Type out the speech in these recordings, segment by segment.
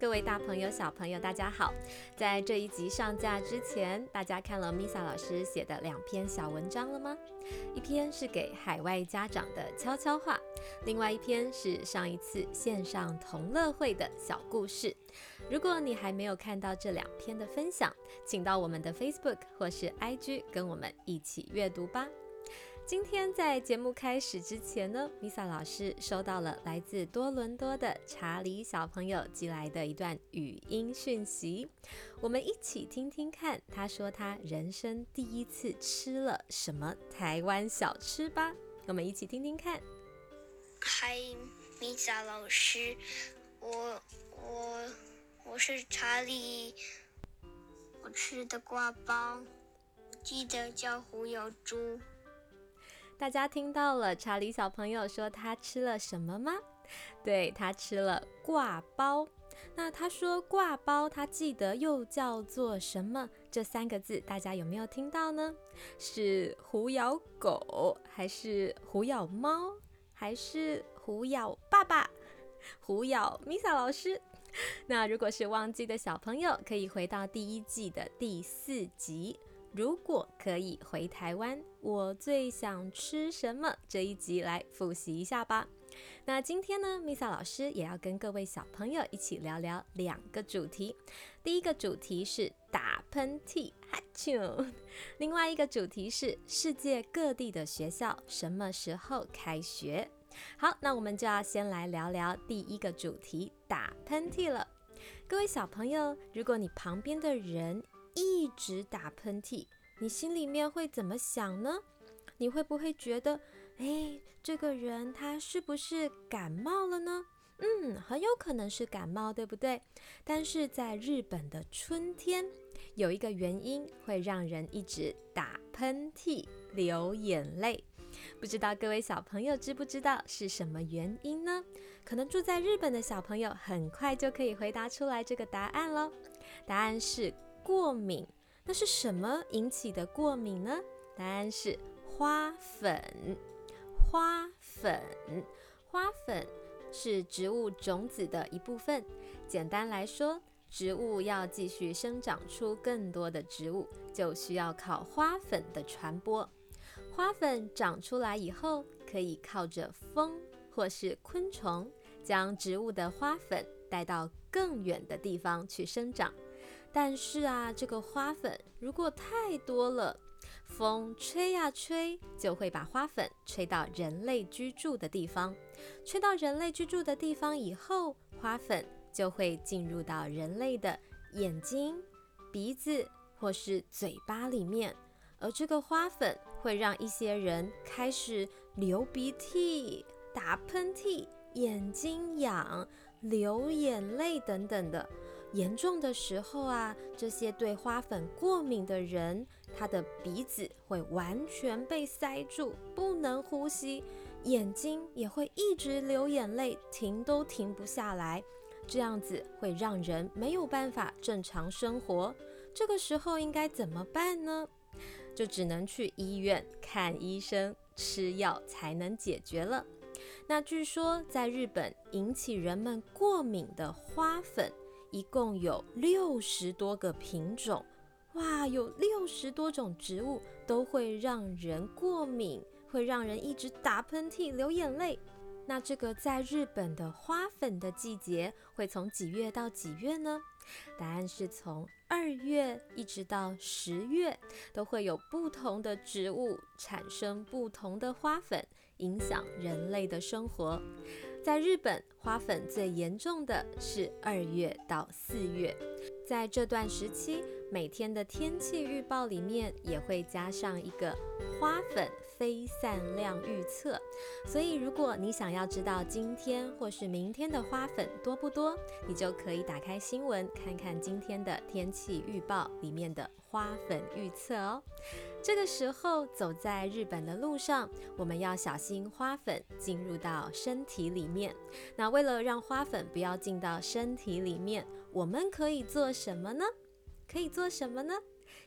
各位大朋友、小朋友，大家好！在这一集上架之前，大家看了 Misa 老师写的两篇小文章了吗？一篇是给海外家长的悄悄话，另外一篇是上一次线上同乐会的小故事。如果你还没有看到这两篇的分享，请到我们的 Facebook 或是 IG 跟我们一起阅读吧。今天在节目开始之前呢，Misa 老师收到了来自多伦多的查理小朋友寄来的一段语音讯息，我们一起听听看，他说他人生第一次吃了什么台湾小吃吧。我们一起听听看。嗨，Misa 老师，我我我是查理，我吃的挂包，记得叫胡有猪。大家听到了查理小朋友说他吃了什么吗？对他吃了挂包。那他说挂包，他记得又叫做什么？这三个字大家有没有听到呢？是虎咬狗，还是虎咬猫，还是虎咬爸爸？虎咬 Misa 老师。那如果是忘记的小朋友，可以回到第一季的第四集。如果可以回台湾，我最想吃什么？这一集来复习一下吧。那今天呢，Misa 老师也要跟各位小朋友一起聊聊两个主题。第一个主题是打喷嚏，哈啾；另外一个主题是世界各地的学校什么时候开学。好，那我们就要先来聊聊第一个主题打喷嚏了。各位小朋友，如果你旁边的人，一直打喷嚏，你心里面会怎么想呢？你会不会觉得，哎，这个人他是不是感冒了呢？嗯，很有可能是感冒，对不对？但是在日本的春天，有一个原因会让人一直打喷嚏、流眼泪。不知道各位小朋友知不知道是什么原因呢？可能住在日本的小朋友很快就可以回答出来这个答案喽。答案是。过敏，那是什么引起的过敏呢？答案是花粉。花粉，花粉是植物种子的一部分。简单来说，植物要继续生长出更多的植物，就需要靠花粉的传播。花粉长出来以后，可以靠着风或是昆虫，将植物的花粉带到更远的地方去生长。但是啊，这个花粉如果太多了，风吹呀吹，就会把花粉吹到人类居住的地方。吹到人类居住的地方以后，花粉就会进入到人类的眼睛、鼻子或是嘴巴里面，而这个花粉会让一些人开始流鼻涕、打喷嚏、眼睛痒、流眼泪等等的。严重的时候啊，这些对花粉过敏的人，他的鼻子会完全被塞住，不能呼吸，眼睛也会一直流眼泪，停都停不下来。这样子会让人没有办法正常生活。这个时候应该怎么办呢？就只能去医院看医生，吃药才能解决了。那据说在日本引起人们过敏的花粉。一共有六十多个品种，哇，有六十多种植物都会让人过敏，会让人一直打喷嚏、流眼泪。那这个在日本的花粉的季节会从几月到几月呢？答案是从二月一直到十月，都会有不同的植物产生不同的花粉，影响人类的生活。在日本，花粉最严重的是二月到四月，在这段时期，每天的天气预报里面也会加上一个花粉飞散量预测。所以，如果你想要知道今天或是明天的花粉多不多，你就可以打开新闻看看今天的天气预报里面的。花粉预测哦，这个时候走在日本的路上，我们要小心花粉进入到身体里面。那为了让花粉不要进到身体里面，我们可以做什么呢？可以做什么呢？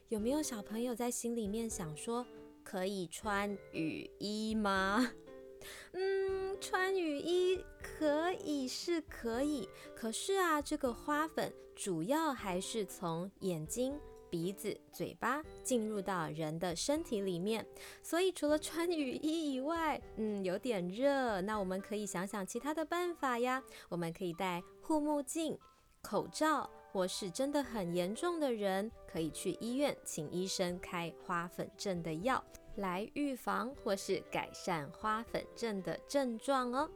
有没有小朋友在心里面想说，可以穿雨衣吗？嗯，穿雨衣可以是可以，可是啊，这个花粉主要还是从眼睛。鼻子、嘴巴进入到人的身体里面，所以除了穿雨衣以外，嗯，有点热，那我们可以想想其他的办法呀。我们可以戴护目镜、口罩，或是真的很严重的人，可以去医院请医生开花粉症的药。来预防或是改善花粉症的症状哦。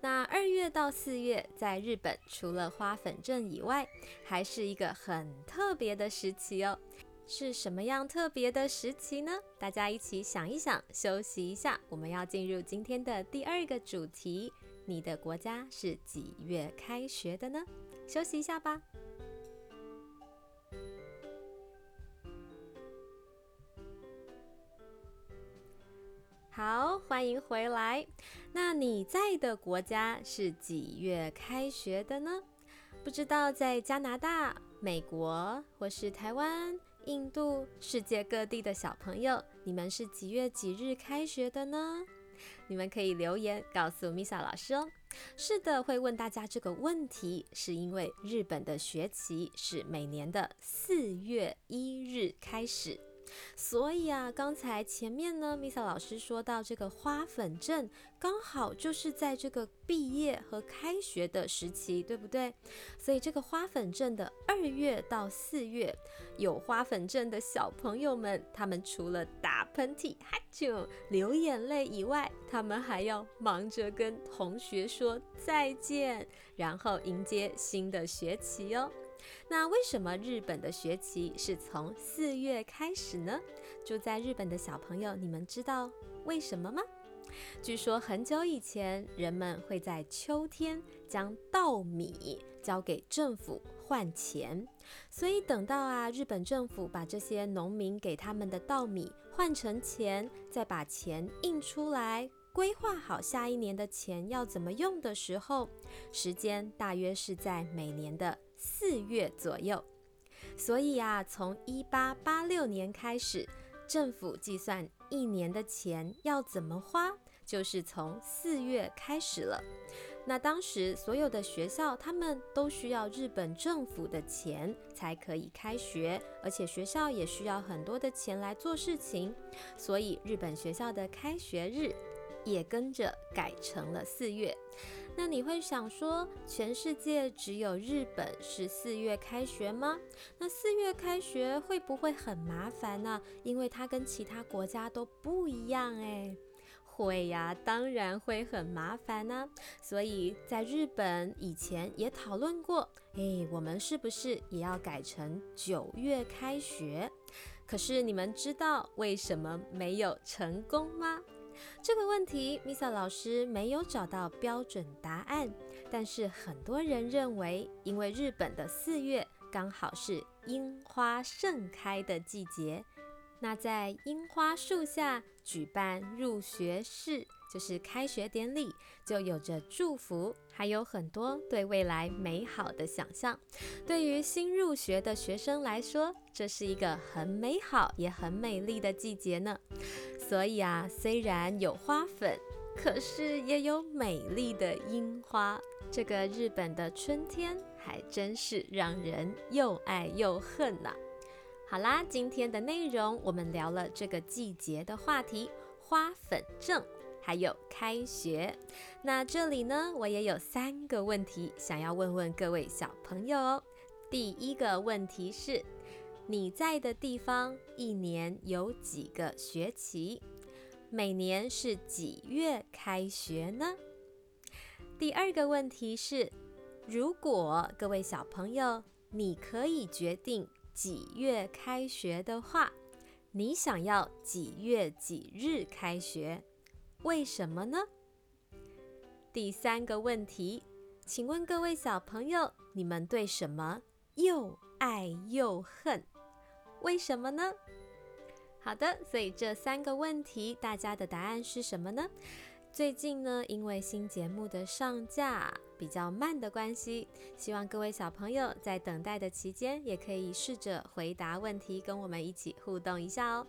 那二月到四月，在日本除了花粉症以外，还是一个很特别的时期哦。是什么样特别的时期呢？大家一起想一想，休息一下，我们要进入今天的第二个主题：你的国家是几月开学的呢？休息一下吧。好，欢迎回来。那你在的国家是几月开学的呢？不知道在加拿大、美国或是台湾、印度、世界各地的小朋友，你们是几月几日开学的呢？你们可以留言告诉 Misa 老师哦。是的，会问大家这个问题，是因为日本的学期是每年的四月一日开始。所以啊，刚才前面呢，Misa 老师说到这个花粉症，刚好就是在这个毕业和开学的时期，对不对？所以这个花粉症的二月到四月，有花粉症的小朋友们，他们除了打喷嚏、哈啾、流眼泪以外，他们还要忙着跟同学说再见，然后迎接新的学期哦。那为什么日本的学期是从四月开始呢？住在日本的小朋友，你们知道为什么吗？据说很久以前，人们会在秋天将稻米交给政府换钱，所以等到啊日本政府把这些农民给他们的稻米换成钱，再把钱印出来，规划好下一年的钱要怎么用的时候，时间大约是在每年的。四月左右，所以啊，从一八八六年开始，政府计算一年的钱要怎么花，就是从四月开始了。那当时所有的学校，他们都需要日本政府的钱才可以开学，而且学校也需要很多的钱来做事情，所以日本学校的开学日也跟着改成了四月。那你会想说，全世界只有日本是四月开学吗？那四月开学会不会很麻烦呢？因为它跟其他国家都不一样哎。会呀，当然会很麻烦呢。所以在日本以前也讨论过，哎，我们是不是也要改成九月开学？可是你们知道为什么没有成功吗？这个问题，Misa 老师没有找到标准答案，但是很多人认为，因为日本的四月刚好是樱花盛开的季节，那在樱花树下举办入学式，就是开学典礼，就有着祝福，还有很多对未来美好的想象。对于新入学的学生来说，这是一个很美好也很美丽的季节呢。所以啊，虽然有花粉，可是也有美丽的樱花。这个日本的春天还真是让人又爱又恨呐。好啦，今天的内容我们聊了这个季节的话题——花粉症，还有开学。那这里呢，我也有三个问题想要问问各位小朋友哦。第一个问题是。你在的地方一年有几个学期？每年是几月开学呢？第二个问题是，如果各位小朋友你可以决定几月开学的话，你想要几月几日开学？为什么呢？第三个问题，请问各位小朋友，你们对什么又爱又恨？为什么呢？好的，所以这三个问题，大家的答案是什么呢？最近呢，因为新节目的上架比较慢的关系，希望各位小朋友在等待的期间，也可以试着回答问题，跟我们一起互动一下哦。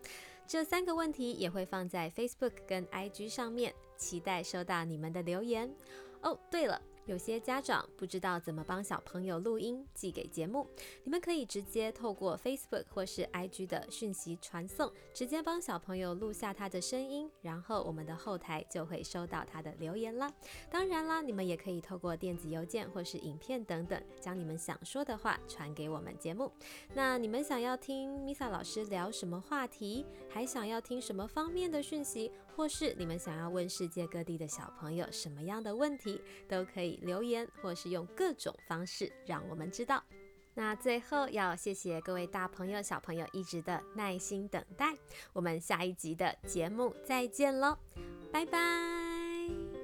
这三个问题也会放在 Facebook 跟 IG 上面，期待收到你们的留言。哦，对了。有些家长不知道怎么帮小朋友录音寄给节目，你们可以直接透过 Facebook 或是 IG 的讯息传送，直接帮小朋友录下他的声音，然后我们的后台就会收到他的留言啦。当然啦，你们也可以透过电子邮件或是影片等等，将你们想说的话传给我们节目。那你们想要听 Misa 老师聊什么话题，还想要听什么方面的讯息，或是你们想要问世界各地的小朋友什么样的问题，都可以。留言，或是用各种方式让我们知道。那最后要谢谢各位大朋友、小朋友一直的耐心等待。我们下一集的节目再见喽，拜拜。